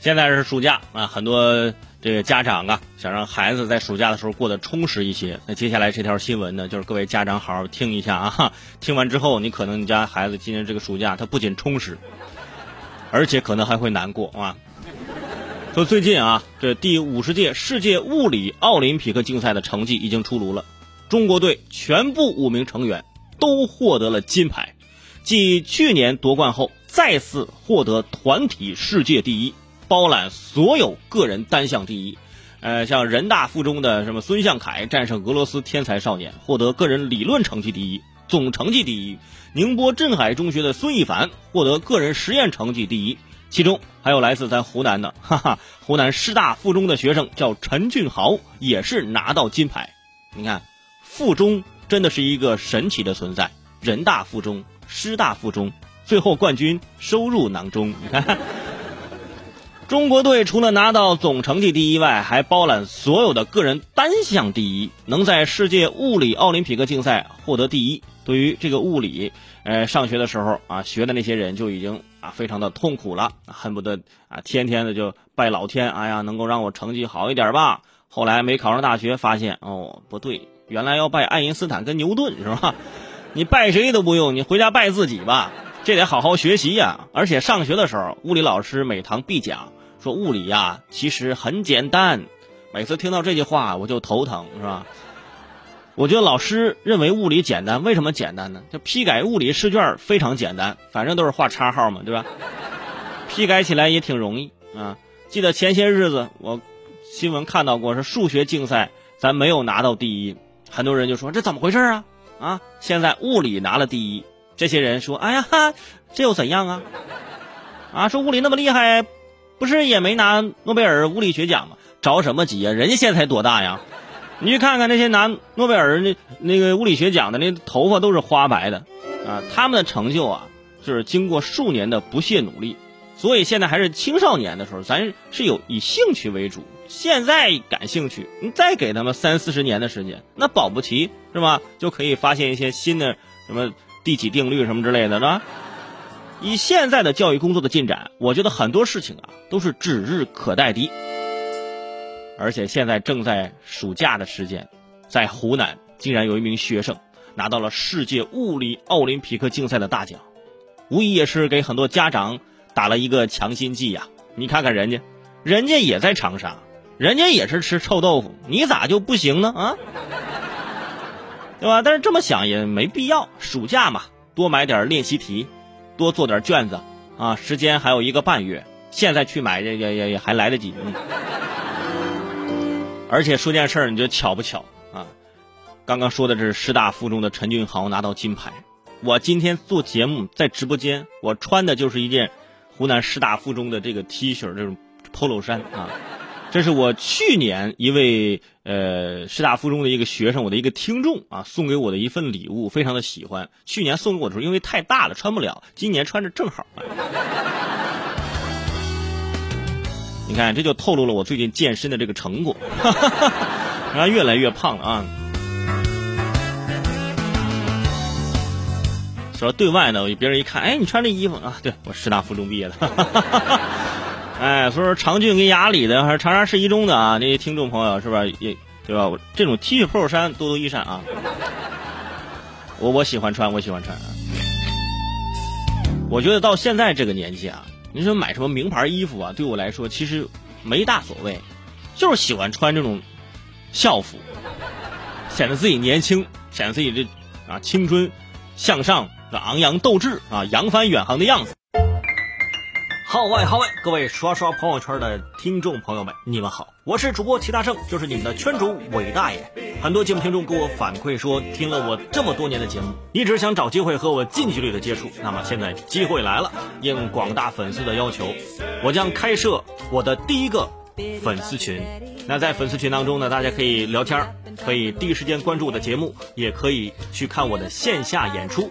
现在是暑假啊，很多这个家长啊，想让孩子在暑假的时候过得充实一些。那接下来这条新闻呢，就是各位家长好好听一下啊，听完之后，你可能你家孩子今年这个暑假他不仅充实，而且可能还会难过啊。说最近啊，这第五十届世界物理奥林匹克竞赛的成绩已经出炉了，中国队全部五名成员都获得了金牌，继去年夺冠后，再次获得团体世界第一。包揽所有个人单项第一，呃，像人大附中的什么孙向凯战胜俄罗斯天才少年，获得个人理论成绩第一、总成绩第一；宁波镇海中学的孙一凡获得个人实验成绩第一。其中还有来自咱湖南的，哈哈，湖南师大附中的学生叫陈俊豪，也是拿到金牌。你看，附中真的是一个神奇的存在，人大附中、师大附中，最后冠军收入囊中。你看。中国队除了拿到总成绩第一外，还包揽所有的个人单项第一，能在世界物理奥林匹克竞赛获得第一。对于这个物理，呃，上学的时候啊，学的那些人就已经啊非常的痛苦了，恨不得啊天天的就拜老天，哎呀，能够让我成绩好一点吧。后来没考上大学，发现哦不对，原来要拜爱因斯坦跟牛顿是吧？你拜谁都不用，你回家拜自己吧。这得好好学习呀。而且上学的时候，物理老师每堂必讲。说物理呀，其实很简单。每次听到这句话，我就头疼，是吧？我觉得老师认为物理简单，为什么简单呢？就批改物理试卷非常简单，反正都是画叉号嘛，对吧？批改起来也挺容易啊。记得前些日子我新闻看到过，是数学竞赛咱没有拿到第一，很多人就说这怎么回事啊？啊，现在物理拿了第一，这些人说，哎呀，这又怎样啊？啊，说物理那么厉害。不是也没拿诺贝尔物理学奖吗？着什么急啊？人家现在才多大呀？你去看看那些拿诺贝尔那那个物理学奖的，那头发都是花白的啊！他们的成就啊，就是经过数年的不懈努力。所以现在还是青少年的时候，咱是有以兴趣为主。现在感兴趣，你再给他们三四十年的时间，那保不齐是吧？就可以发现一些新的什么第几定律什么之类的，是吧？以现在的教育工作的进展，我觉得很多事情啊都是指日可待的。而且现在正在暑假的时间，在湖南竟然有一名学生拿到了世界物理奥林匹克竞赛的大奖，无疑也是给很多家长打了一个强心剂呀。你看看人家，人家也在长沙，人家也是吃臭豆腐，你咋就不行呢？啊，对吧？但是这么想也没必要，暑假嘛，多买点练习题。多做点卷子，啊，时间还有一个半月，现在去买也也也也还来得及。而且说件事儿，你觉得巧不巧啊？刚刚说的是师大附中的陈俊豪拿到金牌，我今天做节目在直播间，我穿的就是一件湖南师大附中的这个 T 恤，这种 polo 衫啊。这是我去年一位呃师大附中的一个学生，我的一个听众啊送给我的一份礼物，非常的喜欢。去年送给我的时候，因为太大了穿不了，今年穿着正好。你看，这就透露了我最近健身的这个成果，哈 哈然后越来越胖了啊。说对外呢，别人一看，哎，你穿这衣服啊，对我师大附中毕业的。哈哈哈哈哎，所以说长郡跟雅礼的还是长沙市一中的啊，那些听众朋友是吧？也对吧？这种 T 恤 polo 衫多多益善啊。我我喜欢穿，我喜欢穿。我觉得到现在这个年纪啊，你说买什么名牌衣服啊，对我来说其实没大所谓，就是喜欢穿这种校服，显得自己年轻，显得自己这啊青春向上、昂扬斗志啊、扬帆远航的样子。号外号外！各位刷刷朋友圈的听众朋友们，你们好，我是主播齐大圣，就是你们的圈主伟大爷。很多节目听众给我反馈说，听了我这么多年的节目，一直想找机会和我近距离的接触。那么现在机会来了，应广大粉丝的要求，我将开设我的第一个粉丝群。那在粉丝群当中呢，大家可以聊天，可以第一时间关注我的节目，也可以去看我的线下演出。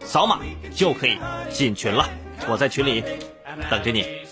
扫码就可以进群了，我在群里等着你。